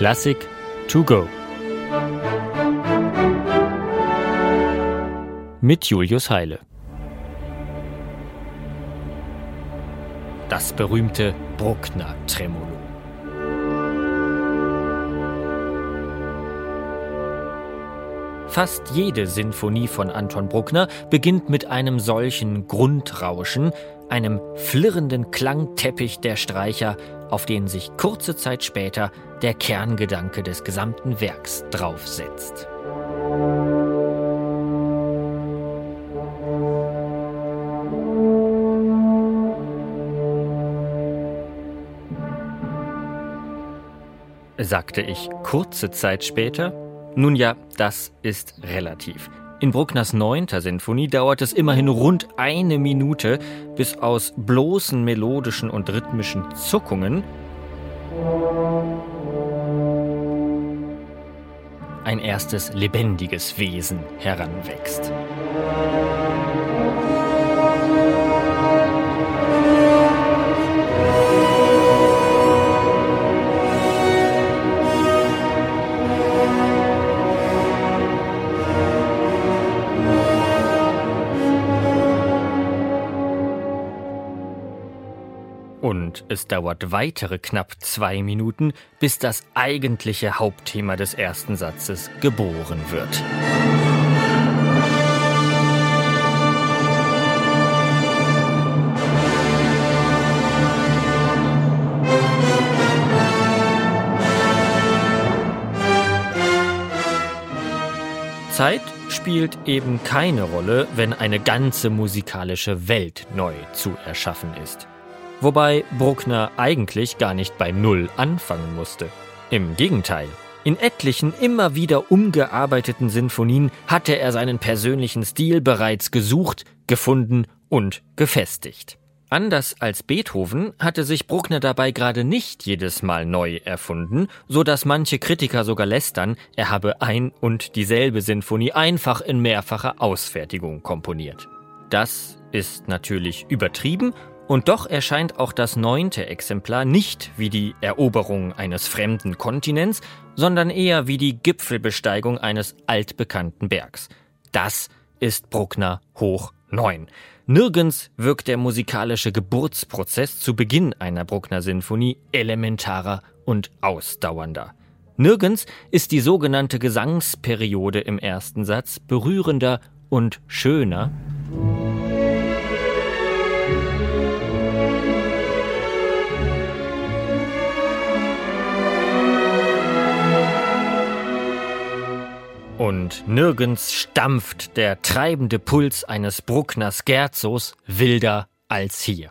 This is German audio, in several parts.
Klassik to go. Mit Julius Heile. Das berühmte Bruckner Tremolo. Fast jede Sinfonie von Anton Bruckner beginnt mit einem solchen Grundrauschen, einem flirrenden Klangteppich der Streicher, auf den sich kurze Zeit später der Kerngedanke des gesamten Werks draufsetzt. Sagte ich kurze Zeit später? Nun ja, das ist relativ. In Bruckners neunter Sinfonie dauert es immerhin rund eine Minute, bis aus bloßen melodischen und rhythmischen Zuckungen ein erstes lebendiges Wesen heranwächst. Und es dauert weitere knapp zwei Minuten, bis das eigentliche Hauptthema des ersten Satzes geboren wird. Zeit spielt eben keine Rolle, wenn eine ganze musikalische Welt neu zu erschaffen ist. Wobei Bruckner eigentlich gar nicht bei Null anfangen musste. Im Gegenteil. In etlichen immer wieder umgearbeiteten Sinfonien hatte er seinen persönlichen Stil bereits gesucht, gefunden und gefestigt. Anders als Beethoven hatte sich Bruckner dabei gerade nicht jedes Mal neu erfunden, so dass manche Kritiker sogar lästern, er habe ein und dieselbe Sinfonie einfach in mehrfacher Ausfertigung komponiert. Das ist natürlich übertrieben und doch erscheint auch das neunte Exemplar nicht wie die Eroberung eines fremden Kontinents, sondern eher wie die Gipfelbesteigung eines altbekannten Bergs. Das ist Bruckner hoch neun. Nirgends wirkt der musikalische Geburtsprozess zu Beginn einer Bruckner Sinfonie elementarer und ausdauernder. Nirgends ist die sogenannte Gesangsperiode im ersten Satz berührender und schöner Und nirgends stampft der treibende Puls eines Bruckner Scherzos wilder als hier.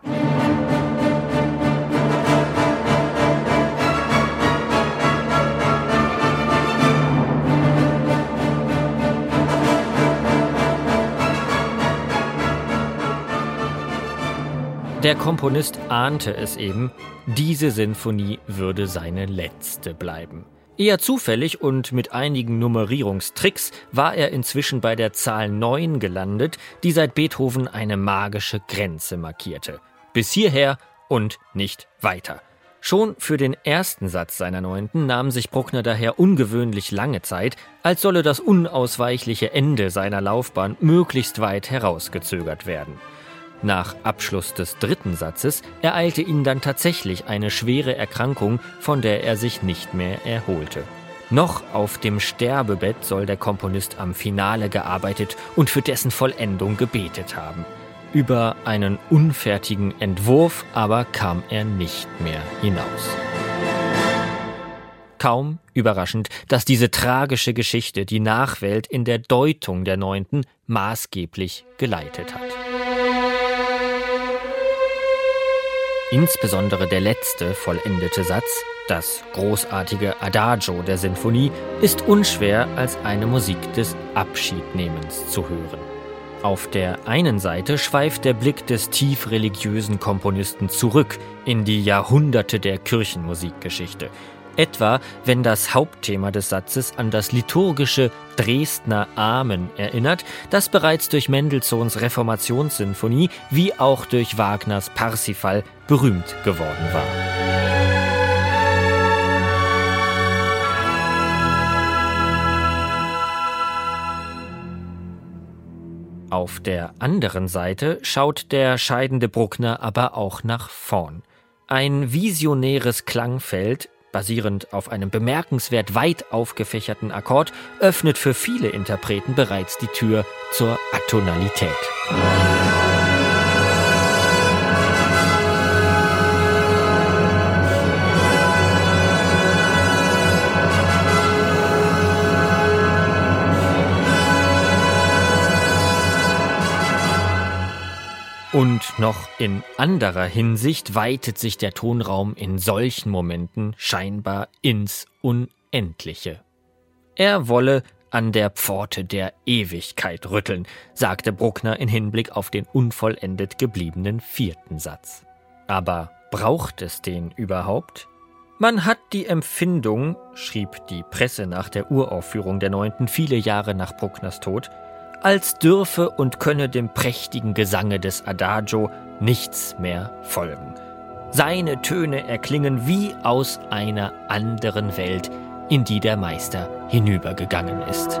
Der Komponist ahnte es eben, diese Sinfonie würde seine letzte bleiben. Eher zufällig und mit einigen Nummerierungstricks war er inzwischen bei der Zahl 9 gelandet, die seit Beethoven eine magische Grenze markierte. Bis hierher und nicht weiter. Schon für den ersten Satz seiner Neunten nahm sich Bruckner daher ungewöhnlich lange Zeit, als solle das unausweichliche Ende seiner Laufbahn möglichst weit herausgezögert werden. Nach Abschluss des dritten Satzes ereilte ihn dann tatsächlich eine schwere Erkrankung, von der er sich nicht mehr erholte. Noch auf dem Sterbebett soll der Komponist am Finale gearbeitet und für dessen Vollendung gebetet haben. Über einen unfertigen Entwurf aber kam er nicht mehr hinaus. Kaum überraschend, dass diese tragische Geschichte die Nachwelt in der Deutung der Neunten maßgeblich geleitet hat. Insbesondere der letzte vollendete Satz, das großartige Adagio der Sinfonie, ist unschwer als eine Musik des Abschiednehmens zu hören. Auf der einen Seite schweift der Blick des tief religiösen Komponisten zurück in die Jahrhunderte der Kirchenmusikgeschichte, Etwa, wenn das Hauptthema des Satzes an das liturgische Dresdner Amen erinnert, das bereits durch Mendelssohns Reformationssinfonie wie auch durch Wagners Parsifal berühmt geworden war. Auf der anderen Seite schaut der scheidende Bruckner aber auch nach vorn. Ein visionäres Klangfeld, basierend auf einem bemerkenswert weit aufgefächerten Akkord, öffnet für viele Interpreten bereits die Tür zur Atonalität. Und noch in anderer Hinsicht weitet sich der Tonraum in solchen Momenten scheinbar ins Unendliche. Er wolle an der Pforte der Ewigkeit rütteln, sagte Bruckner in Hinblick auf den unvollendet gebliebenen vierten Satz. Aber braucht es den überhaupt? Man hat die Empfindung, schrieb die Presse nach der Uraufführung der Neunten viele Jahre nach Bruckners Tod, als dürfe und könne dem prächtigen Gesange des Adagio nichts mehr folgen. Seine Töne erklingen wie aus einer anderen Welt, in die der Meister hinübergegangen ist.